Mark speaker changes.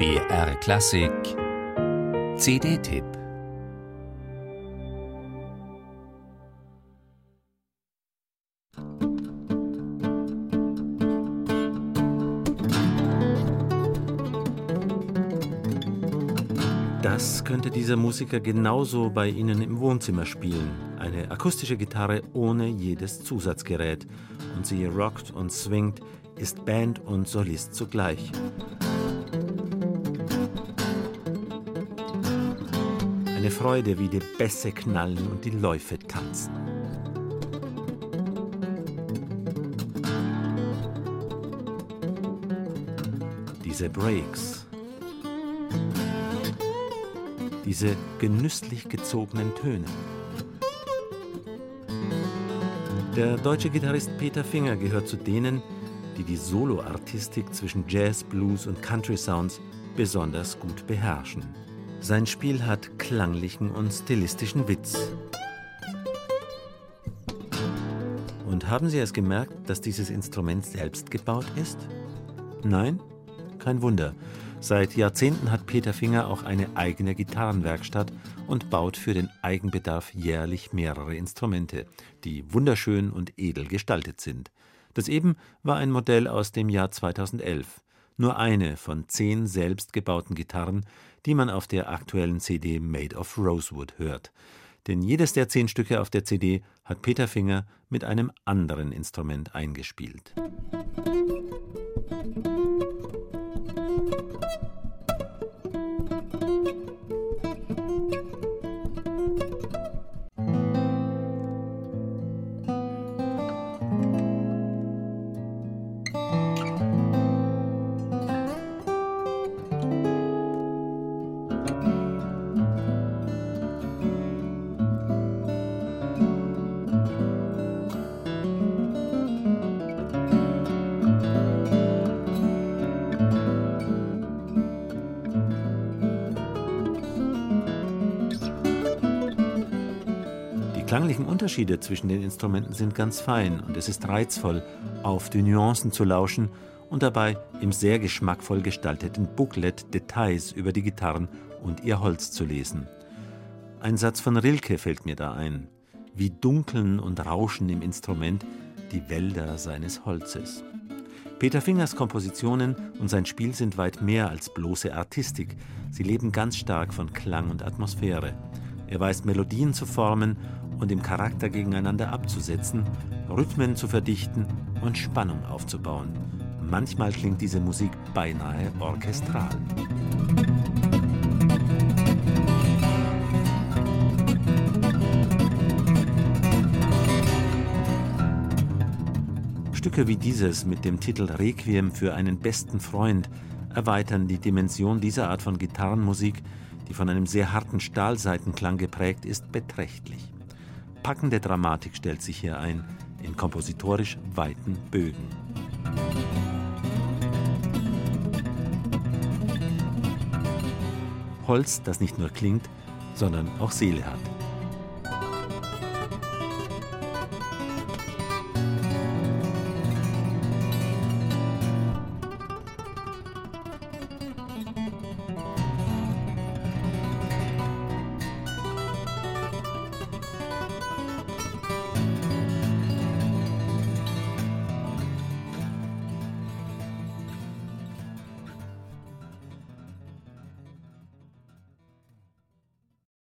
Speaker 1: BR Klassik CD-Tipp
Speaker 2: Das könnte dieser Musiker genauso bei Ihnen im Wohnzimmer spielen. Eine akustische Gitarre ohne jedes Zusatzgerät. Und sie rockt und swingt, ist Band und Solist zugleich. Eine Freude, wie die Bässe knallen und die Läufe tanzen. Diese Breaks, diese genüsslich gezogenen Töne. Der deutsche Gitarrist Peter Finger gehört zu denen, die die Soloartistik zwischen Jazz, Blues und Country Sounds besonders gut beherrschen. Sein Spiel hat klanglichen und stilistischen Witz. Und haben Sie es gemerkt, dass dieses Instrument selbst gebaut ist? Nein? Kein Wunder. Seit Jahrzehnten hat Peter Finger auch eine eigene Gitarrenwerkstatt und baut für den Eigenbedarf jährlich mehrere Instrumente, die wunderschön und edel gestaltet sind. Das eben war ein Modell aus dem Jahr 2011 nur eine von zehn selbstgebauten Gitarren, die man auf der aktuellen CD Made of Rosewood hört. Denn jedes der zehn Stücke auf der CD hat Peter Finger mit einem anderen Instrument eingespielt. Klanglichen Unterschiede zwischen den Instrumenten sind ganz fein und es ist reizvoll, auf die Nuancen zu lauschen und dabei im sehr geschmackvoll gestalteten Booklet Details über die Gitarren und ihr Holz zu lesen. Ein Satz von Rilke fällt mir da ein. Wie dunkeln und rauschen im Instrument die Wälder seines Holzes. Peter Fingers Kompositionen und sein Spiel sind weit mehr als bloße Artistik. Sie leben ganz stark von Klang und Atmosphäre. Er weiß Melodien zu formen und im Charakter gegeneinander abzusetzen, Rhythmen zu verdichten und Spannung aufzubauen. Manchmal klingt diese Musik beinahe orchestral. Stücke wie dieses mit dem Titel Requiem für einen besten Freund erweitern die Dimension dieser Art von Gitarrenmusik, die von einem sehr harten Stahlseitenklang geprägt ist, beträchtlich. Packende Dramatik stellt sich hier ein, in kompositorisch weiten Bögen. Holz, das nicht nur klingt, sondern auch Seele hat.